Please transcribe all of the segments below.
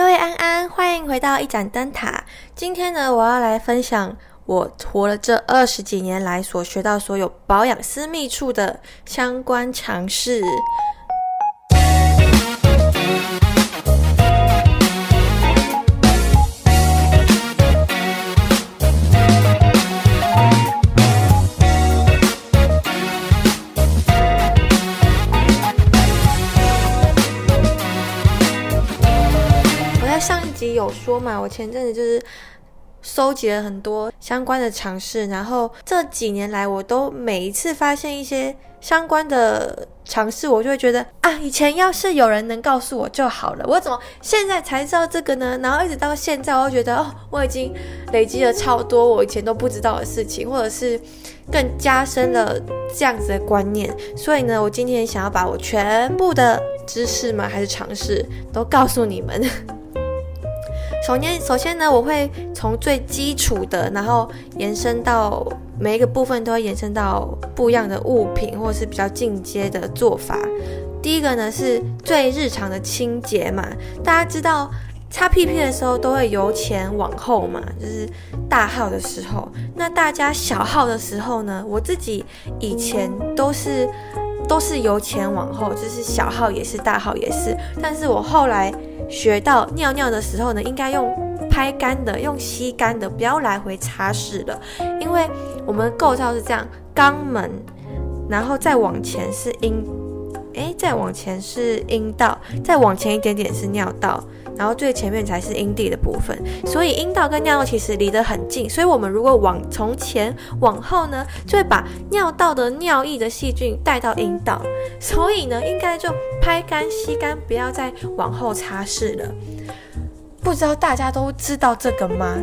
各位安安，欢迎回到一盏灯塔。今天呢，我要来分享我活了这二十几年来所学到所有保养私密处的相关常识。嘛？我前阵子就是收集了很多相关的尝试，然后这几年来，我都每一次发现一些相关的尝试，我就会觉得啊，以前要是有人能告诉我就好了，我怎么现在才知道这个呢？然后一直到现在，我会觉得哦，我已经累积了超多我以前都不知道的事情，或者是更加深了这样子的观念。所以呢，我今天想要把我全部的知识嘛，还是尝试都告诉你们。首先，首先呢，我会从最基础的，然后延伸到每一个部分，都会延伸到不一样的物品，或者是比较进阶的做法。第一个呢，是最日常的清洁嘛。大家知道擦屁屁的时候都会由前往后嘛，就是大号的时候。那大家小号的时候呢，我自己以前都是都是由前往后，就是小号也是，大号也是。但是我后来。学到尿尿的时候呢，应该用拍干的，用吸干的，不要来回擦拭了，因为我们构造是这样：肛门，然后再往前是阴，诶，再往前是阴道，再往前一点点是尿道。然后最前面才是阴蒂的部分，所以阴道跟尿道其实离得很近，所以我们如果往从前往后呢，就会把尿道的尿液的细菌带到阴道，所以呢，应该就拍干吸干，不要再往后擦拭了。不知道大家都知道这个吗？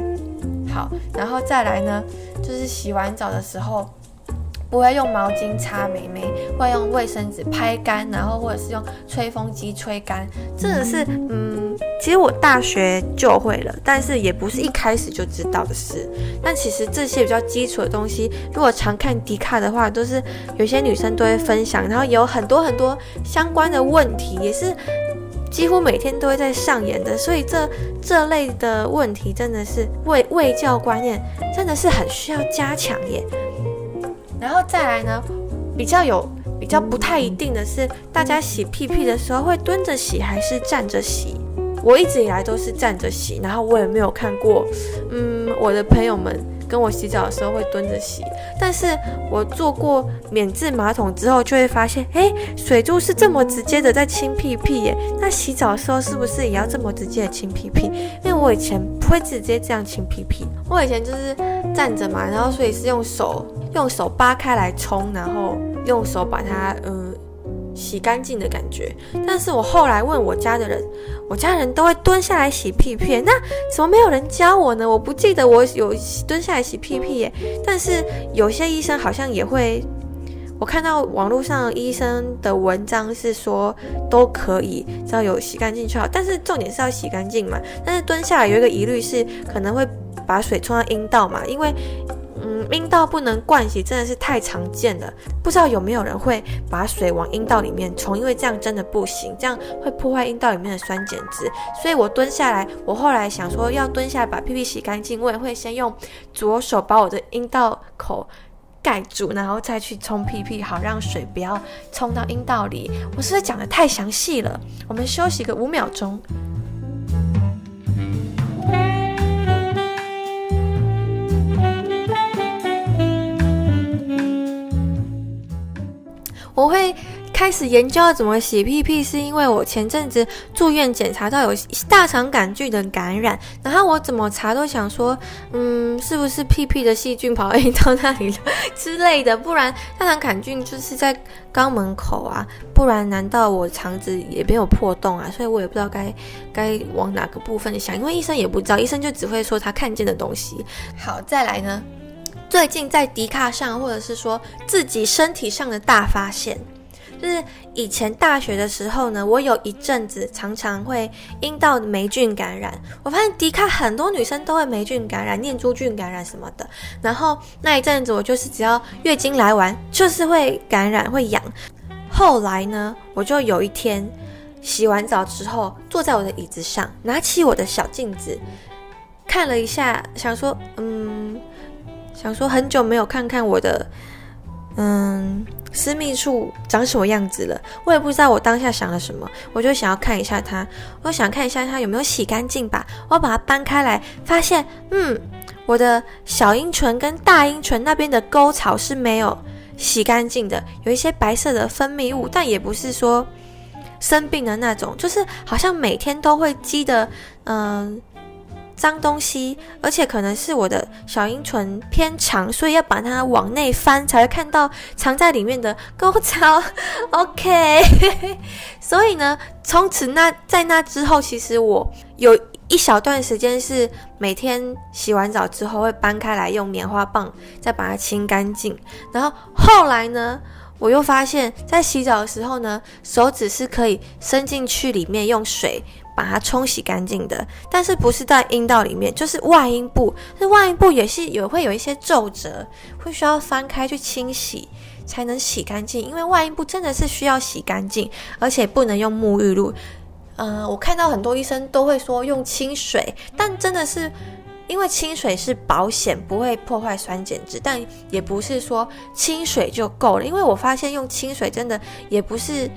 好，然后再来呢，就是洗完澡的时候。不会用毛巾擦美眉，会用卫生纸拍干，然后或者是用吹风机吹干。这个是，嗯，其实我大学就会了，但是也不是一开始就知道的事。但其实这些比较基础的东西，如果常看迪卡的话，都是有些女生都会分享，然后有很多很多相关的问题，也是几乎每天都会在上演的。所以这这类的问题真的是卫卫教观念真的是很需要加强耶。然后再来呢，比较有比较不太一定的是，大家洗屁屁的时候会蹲着洗还是站着洗？我一直以来都是站着洗，然后我也没有看过，嗯，我的朋友们跟我洗澡的时候会蹲着洗。但是我做过免治马桶之后，就会发现，哎，水柱是这么直接的在清屁屁耶。那洗澡的时候是不是也要这么直接的清屁屁？因为我以前不会直接这样清屁屁，我以前就是站着嘛，然后所以是用手。用手扒开来冲，然后用手把它嗯洗干净的感觉。但是我后来问我家的人，我家人都会蹲下来洗屁屁，那怎么没有人教我呢？我不记得我有蹲下来洗屁屁耶。但是有些医生好像也会，我看到网络上医生的文章是说都可以，只要有洗干净就好。但是重点是要洗干净嘛。但是蹲下来有一个疑虑是可能会把水冲到阴道嘛，因为。阴道不能灌洗真的是太常见了，不知道有没有人会把水往阴道里面冲，因为这样真的不行，这样会破坏阴道里面的酸碱值。所以我蹲下来，我后来想说要蹲下来把屁屁洗干净，我也会先用左手把我的阴道口盖住，然后再去冲屁屁，好让水不要冲到阴道里。我是不是讲的太详细了？我们休息个五秒钟。我会开始研究要怎么洗屁屁，是因为我前阵子住院检查到有大肠杆菌的感染，然后我怎么查都想说，嗯，是不是屁屁的细菌跑到那里了之类的？不然大肠杆菌就是在肛门口啊，不然难道我肠子也没有破洞啊？所以我也不知道该该往哪个部分想，因为医生也不知道，医生就只会说他看见的东西。好，再来呢？最近在迪卡上，或者是说自己身体上的大发现，就是以前大学的时候呢，我有一阵子常常会阴道霉菌感染。我发现迪卡很多女生都会霉菌感染、念珠菌感染什么的。然后那一阵子我就是只要月经来完，就是会感染、会痒。后来呢，我就有一天洗完澡之后，坐在我的椅子上，拿起我的小镜子，看了一下，想说，嗯，想说很久没有看看我的，嗯，私密处长什么样子了。我也不知道我当下想了什么，我就想要看一下它，我想看一下它有没有洗干净吧。我要把它搬开来，发现，嗯，我的小阴唇跟大阴唇那边的沟槽是没有洗干净的，有一些白色的分泌物，但也不是说。生病的那种，就是好像每天都会积的，嗯，脏东西，而且可能是我的小阴唇偏长，所以要把它往内翻，才会看到藏在里面的沟槽。OK，所以呢，从此那在那之后，其实我有一小段时间是每天洗完澡之后会搬开来用棉花棒再把它清干净，然后后来呢。我又发现，在洗澡的时候呢，手指是可以伸进去里面用水把它冲洗干净的，但是不是在阴道里面，就是外阴部。那外阴部也是有会有一些皱褶，会需要翻开去清洗才能洗干净。因为外阴部真的是需要洗干净，而且不能用沐浴露。嗯，我看到很多医生都会说用清水，但真的是。因为清水是保险，不会破坏酸碱值，但也不是说清水就够了。因为我发现用清水真的也不是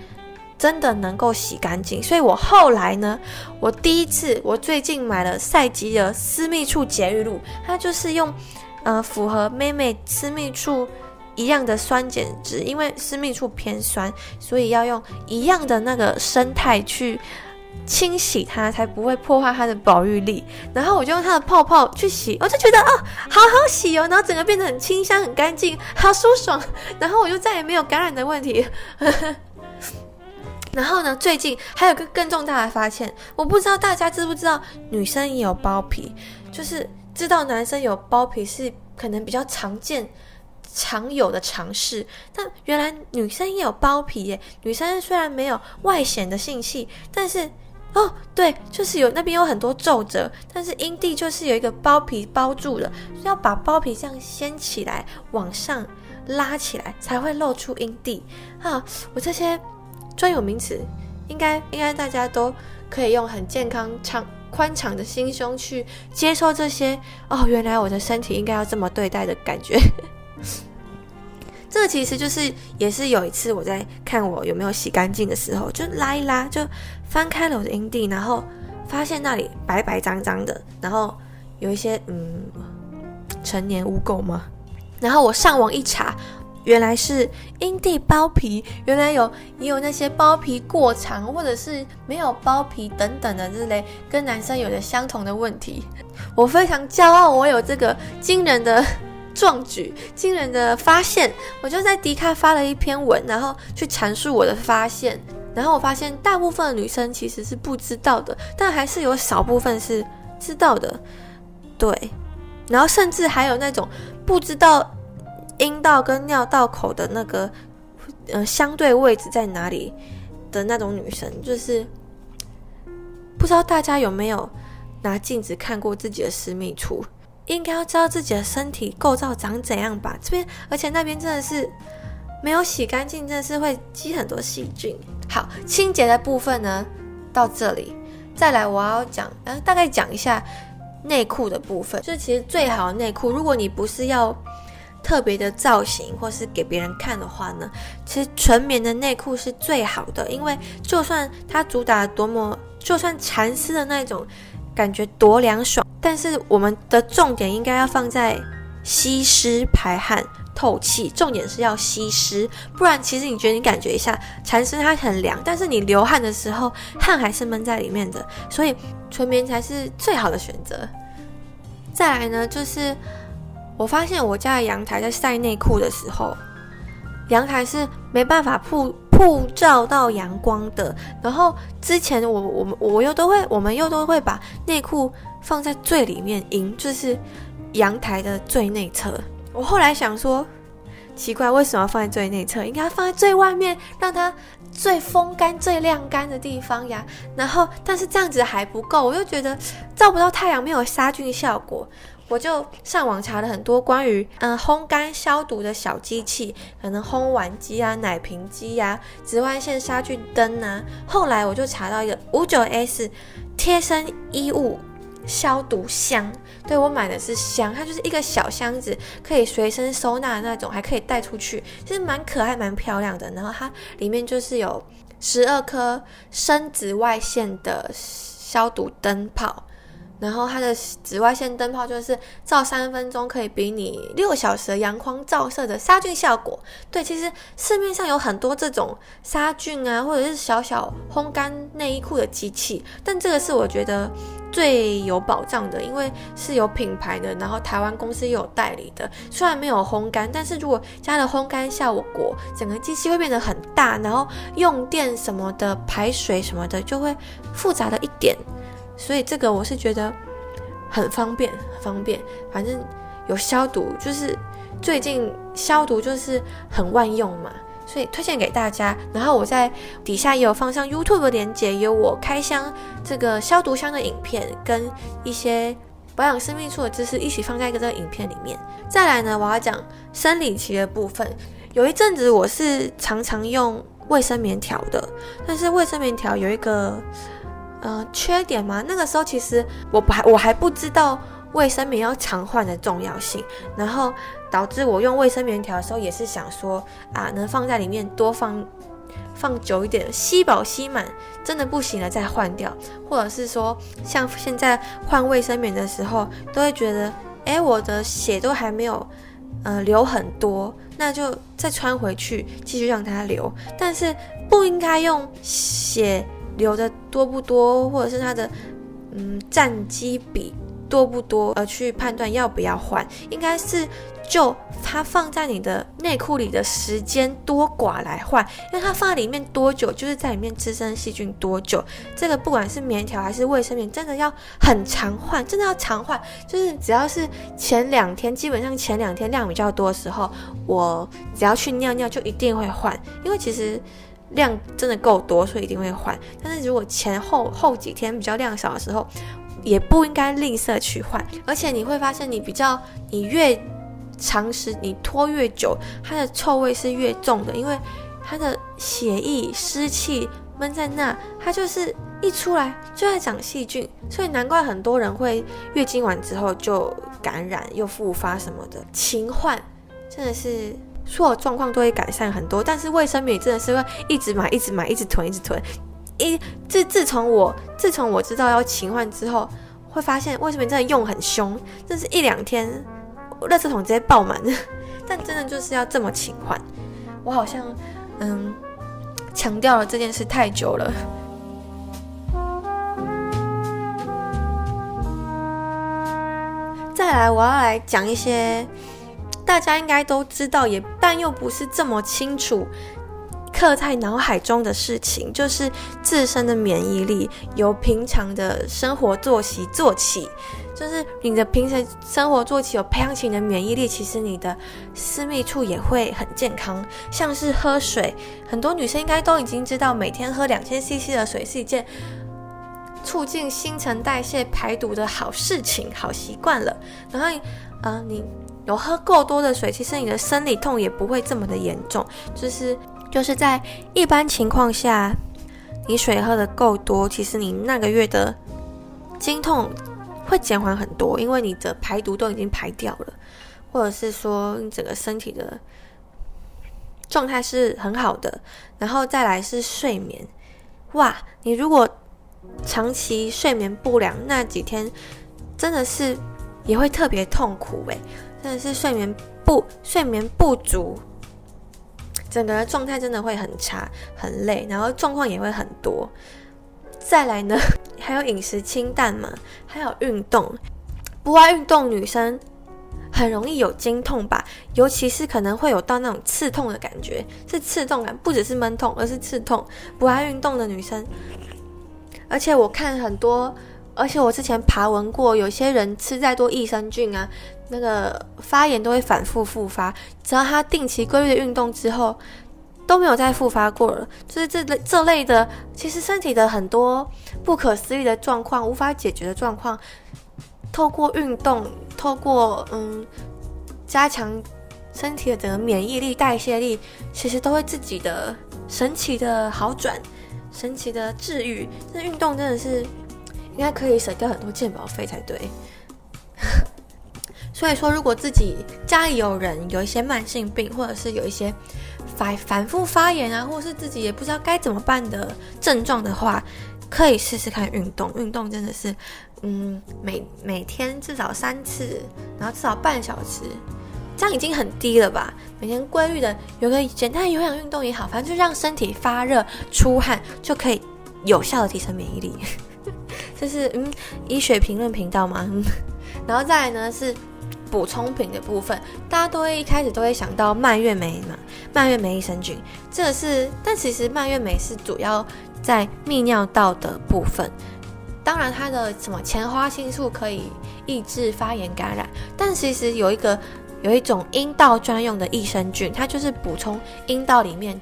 真的能够洗干净，所以我后来呢，我第一次，我最近买了赛吉的私密处洁浴露，它就是用呃符合妹妹私密处一样的酸碱值，因为私密处偏酸，所以要用一样的那个生态去。清洗它才不会破坏它的保育力，然后我就用它的泡泡去洗，我就觉得哦，好好洗哦，然后整个变得很清香、很干净，好舒爽，然后我就再也没有感染的问题。然后呢，最近还有个更重大的发现，我不知道大家知不知道，女生也有包皮，就是知道男生有包皮是可能比较常见、常有的尝试，但原来女生也有包皮耶。女生虽然没有外显的性器，但是哦，对，就是有那边有很多皱褶，但是阴蒂就是有一个包皮包住了，要把包皮这样掀起来，往上拉起来，才会露出阴蒂。啊，我这些专有名词，应该应该大家都可以用很健康、敞宽敞的心胸去接受这些。哦，原来我的身体应该要这么对待的感觉。这其实就是也是有一次我在看我有没有洗干净的时候，就拉一拉就。翻开了我的阴蒂，然后发现那里白白脏脏的，然后有一些嗯成年污垢吗？然后我上网一查，原来是阴蒂包皮，原来有也有那些包皮过长或者是没有包皮等等的之类，跟男生有着相同的问题。我非常骄傲，我有这个惊人的壮举、惊人的发现。我就在迪卡发了一篇文，然后去阐述我的发现。然后我发现，大部分女生其实是不知道的，但还是有少部分是知道的，对。然后甚至还有那种不知道阴道跟尿道口的那个呃相对位置在哪里的那种女生，就是不知道大家有没有拿镜子看过自己的私密处，应该要知道自己的身体构造长怎样吧？这边而且那边真的是没有洗干净，真的是会积很多细菌。好，清洁的部分呢，到这里，再来我要讲，呃，大概讲一下内裤的部分。就其实最好的内裤，如果你不是要特别的造型或是给别人看的话呢，其实纯棉的内裤是最好的，因为就算它主打多么，就算蚕丝的那种感觉多凉爽，但是我们的重点应该要放在吸湿排汗。透气，重点是要吸湿，不然其实你觉得你感觉一下蚕丝它很凉，但是你流汗的时候汗还是闷在里面的，所以纯棉才是最好的选择。再来呢，就是我发现我家的阳台在晒内裤的时候，阳台是没办法曝曝照到阳光的。然后之前我我们我又都会我们又都会把内裤放在最里面，阴就是阳台的最内侧。我后来想说，奇怪，为什么要放在最内侧？应该放在最外面，让它最风干、最晾干的地方呀。然后，但是这样子还不够，我又觉得照不到太阳，没有杀菌效果。我就上网查了很多关于嗯烘干消毒的小机器，可能烘碗机啊、奶瓶机呀、紫外线杀菌灯啊。后来我就查到一个五九 S 贴身衣物消毒箱，对我买的是箱，它就是一个小箱子，可以随身收纳那种，还可以带出去，其实蛮可爱、蛮漂亮的。然后它里面就是有十二颗深紫外线的消毒灯泡。然后它的紫外线灯泡就是照三分钟可以比你六小时阳光照射的杀菌效果。对，其实市面上有很多这种杀菌啊，或者是小小烘干内衣裤的机器，但这个是我觉得最有保障的，因为是有品牌的，然后台湾公司又有代理的。虽然没有烘干，但是如果加了烘干效果，整个机器会变得很大，然后用电什么的排水什么的就会复杂了一点。所以这个我是觉得很方便，很方便。反正有消毒，就是最近消毒就是很万用嘛，所以推荐给大家。然后我在底下也有放上 YouTube 的链接，有我开箱这个消毒箱的影片，跟一些保养生命处的知识一起放在一个这个影片里面。再来呢，我要讲生理期的部分。有一阵子我是常常用卫生棉条的，但是卫生棉条有一个。呃，缺点吗？那个时候其实我不还我还不知道卫生棉要常换的重要性，然后导致我用卫生棉条的时候也是想说啊，能放在里面多放放久一点，吸饱吸满，真的不行了再换掉，或者是说像现在换卫生棉的时候，都会觉得，哎，我的血都还没有呃流很多，那就再穿回去继续让它流，但是不应该用血。留的多不多，或者是它的嗯占机比多不多，而去判断要不要换，应该是就它放在你的内裤里的时间多寡来换，因为它放在里面多久，就是在里面滋生细菌多久。这个不管是棉条还是卫生棉，真的要很常换，真的要常换。就是只要是前两天，基本上前两天量比较多的时候，我只要去尿尿就一定会换，因为其实。量真的够多，所以一定会换。但是如果前后后几天比较量少的时候，也不应该吝啬去换。而且你会发现，你比较你越长时你拖越久，它的臭味是越重的，因为它的血液湿气闷在那，它就是一出来就在长细菌，所以难怪很多人会月经完之后就感染又复发什么的。勤换真的是。所有状况都会改善很多，但是卫生棉真的是会一直买、一直买、一直囤、一直囤。一自自从我自从我知道要勤换之后，会发现卫生棉真的用很凶，真是一两天，垃圾桶直接爆满。但真的就是要这么勤换，我好像嗯强调了这件事太久了。再来，我要来讲一些。大家应该都知道，也但又不是这么清楚，刻在脑海中的事情，就是自身的免疫力由平常的生活作息做起，就是你的平时生活做起有培养起你的免疫力，其实你的私密处也会很健康。像是喝水，很多女生应该都已经知道，每天喝两千 CC 的水是一件促进新陈代谢、排毒的好事情、好习惯了。然后，啊，你。有喝够多的水，其实你的生理痛也不会这么的严重。就是就是在一般情况下，你水喝的够多，其实你那个月的经痛会减缓很多，因为你的排毒都已经排掉了，或者是说你整个身体的状态是很好的。然后再来是睡眠，哇，你如果长期睡眠不良，那几天真的是也会特别痛苦诶。真的是睡眠不睡眠不足，整个人状态真的会很差、很累，然后状况也会很多。再来呢，还有饮食清淡嘛，还有运动。不爱运动女生很容易有经痛吧？尤其是可能会有到那种刺痛的感觉，是刺痛感，不只是闷痛，而是刺痛。不爱运动的女生，而且我看很多，而且我之前爬文过，有些人吃再多益生菌啊。那个发炎都会反复复发，只要他定期规律的运动之后，都没有再复发过了。就是这类这类的，其实身体的很多不可思议的状况、无法解决的状况，透过运动、透过嗯加强身体的免疫力、代谢力，其实都会自己的神奇的好转，神奇的治愈。这运动真的是应该可以省掉很多健保费才对。所以说，如果自己家里有人有一些慢性病，或者是有一些反反复发炎啊，或者是自己也不知道该怎么办的症状的话，可以试试看运动。运动真的是，嗯，每每天至少三次，然后至少半小时，这样已经很低了吧？每天规律的有个简单有氧运动也好，反正就让身体发热出汗，就可以有效的提升免疫力。这是嗯，医学评论频道吗？然后再来呢是。补充品的部分，大家都会一开始都会想到蔓越莓嘛，蔓越莓益生菌，这是，但其实蔓越莓是主要在泌尿道的部分。当然，它的什么前花青素可以抑制发炎感染，但其实有一个有一种阴道专用的益生菌，它就是补充阴道里面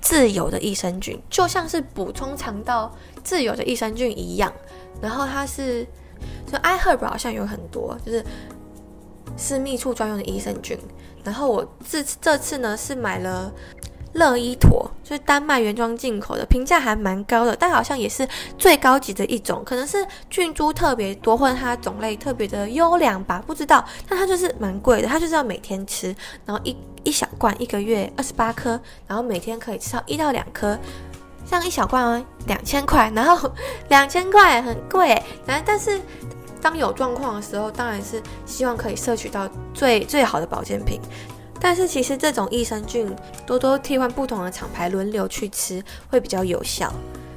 自有的益生菌，就像是补充肠道自有的益生菌一样。然后它是，就 iHerb 好像有很多，就是。是蜜处专用的益生菌，然后我这这次呢是买了乐伊妥，就是丹麦原装进口的，评价还蛮高的，但好像也是最高级的一种，可能是菌株特别多，或者它种类特别的优良吧，不知道。但它就是蛮贵的，它就是要每天吃，然后一一小罐一个月二十八颗，然后每天可以吃到一到两颗，像一小罐哦两千块，然后 两千块很贵，然后但是。当有状况的时候，当然是希望可以摄取到最最好的保健品。但是其实这种益生菌多多替换不同的厂牌轮流去吃会比较有效。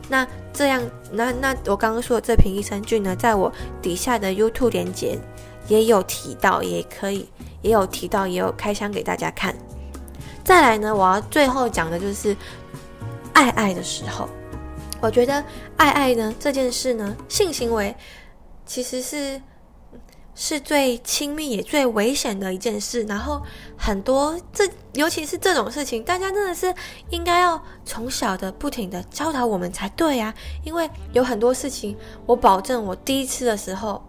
那这样，那那我刚刚说的这瓶益生菌呢，在我底下的 YouTube 连接也有提到，也可以也有提到，也有开箱给大家看。再来呢，我要最后讲的就是爱爱的时候，我觉得爱爱呢这件事呢，性行为。其实是是最亲密也最危险的一件事，然后很多这尤其是这种事情，大家真的是应该要从小的不停的教导我们才对呀。因为有很多事情，我保证我第一次的时候，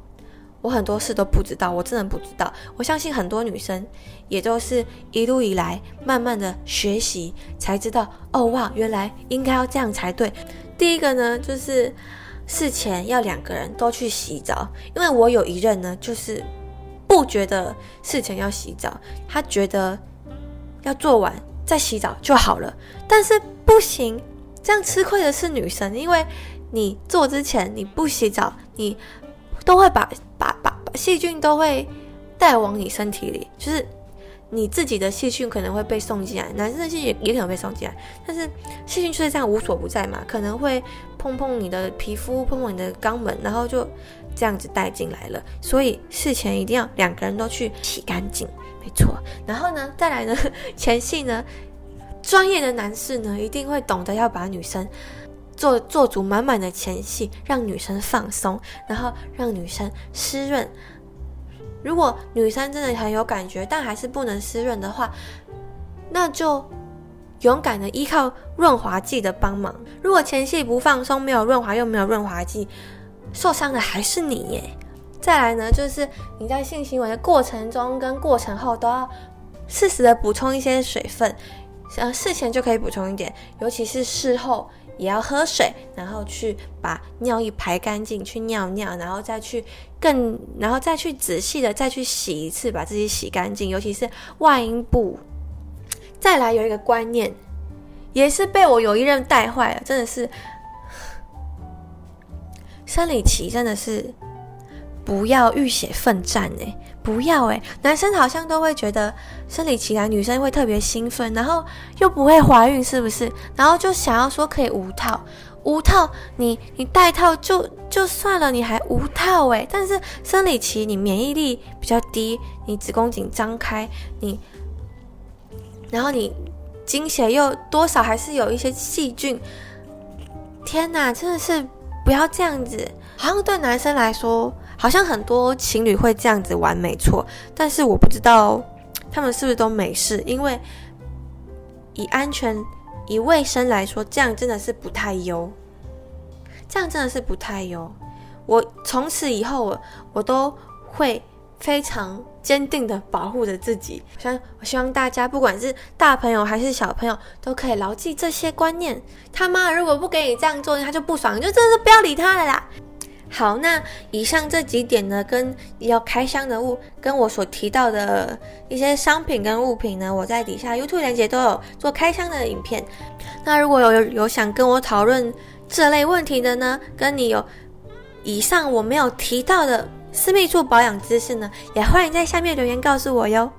我很多事都不知道，我真的不知道。我相信很多女生也都是一路以来慢慢的学习才知道，哦哇，原来应该要这样才对。第一个呢，就是。事前要两个人都去洗澡，因为我有一任呢，就是不觉得事前要洗澡，他觉得要做完再洗澡就好了。但是不行，这样吃亏的是女生，因为你做之前你不洗澡，你都会把把把细菌都会带往你身体里，就是。你自己的细菌可能会被送进来，男生的细菌也可能被送进来，但是细菌就是这样无所不在嘛，可能会碰碰你的皮肤，碰碰你的肛门，然后就这样子带进来了。所以事前一定要两个人都去洗干净，没错。然后呢，再来呢，前戏呢，专业的男士呢一定会懂得要把女生做做足满满的前戏，让女生放松，然后让女生湿润。如果女生真的很有感觉，但还是不能湿润的话，那就勇敢的依靠润滑剂的帮忙。如果前戏不放松，没有润滑又没有润滑剂，受伤的还是你耶。再来呢，就是你在性行为的过程中跟过程后都要适时的补充一些水分，呃，事前就可以补充一点，尤其是事后。也要喝水，然后去把尿液排干净，去尿尿，然后再去更，然后再去仔细的再去洗一次，把自己洗干净，尤其是外阴部。再来有一个观念，也是被我有一任带坏了，真的是生理期真的是不要浴血奋战哎。不要诶，男生好像都会觉得生理期来，女生会特别兴奋，然后又不会怀孕，是不是？然后就想要说可以无套，无套你你戴套就就算了，你还无套诶。但是生理期你免疫力比较低，你子宫颈张开，你然后你经血又多少还是有一些细菌，天哪，真的是不要这样子，好像对男生来说。好像很多情侣会这样子玩，没错。但是我不知道他们是不是都没事，因为以安全、以卫生来说，这样真的是不太优。这样真的是不太优。我从此以后，我我都会非常坚定的保护着自己。我希望大家不管是大朋友还是小朋友，都可以牢记这些观念。他妈如果不给你这样做，他就不爽，你就真的不要理他了啦。好，那以上这几点呢，跟要开箱的物，跟我所提到的一些商品跟物品呢，我在底下 YouTube 链接都有做开箱的影片。那如果有有想跟我讨论这类问题的呢，跟你有以上我没有提到的私密处保养知识呢，也欢迎在下面留言告诉我哟。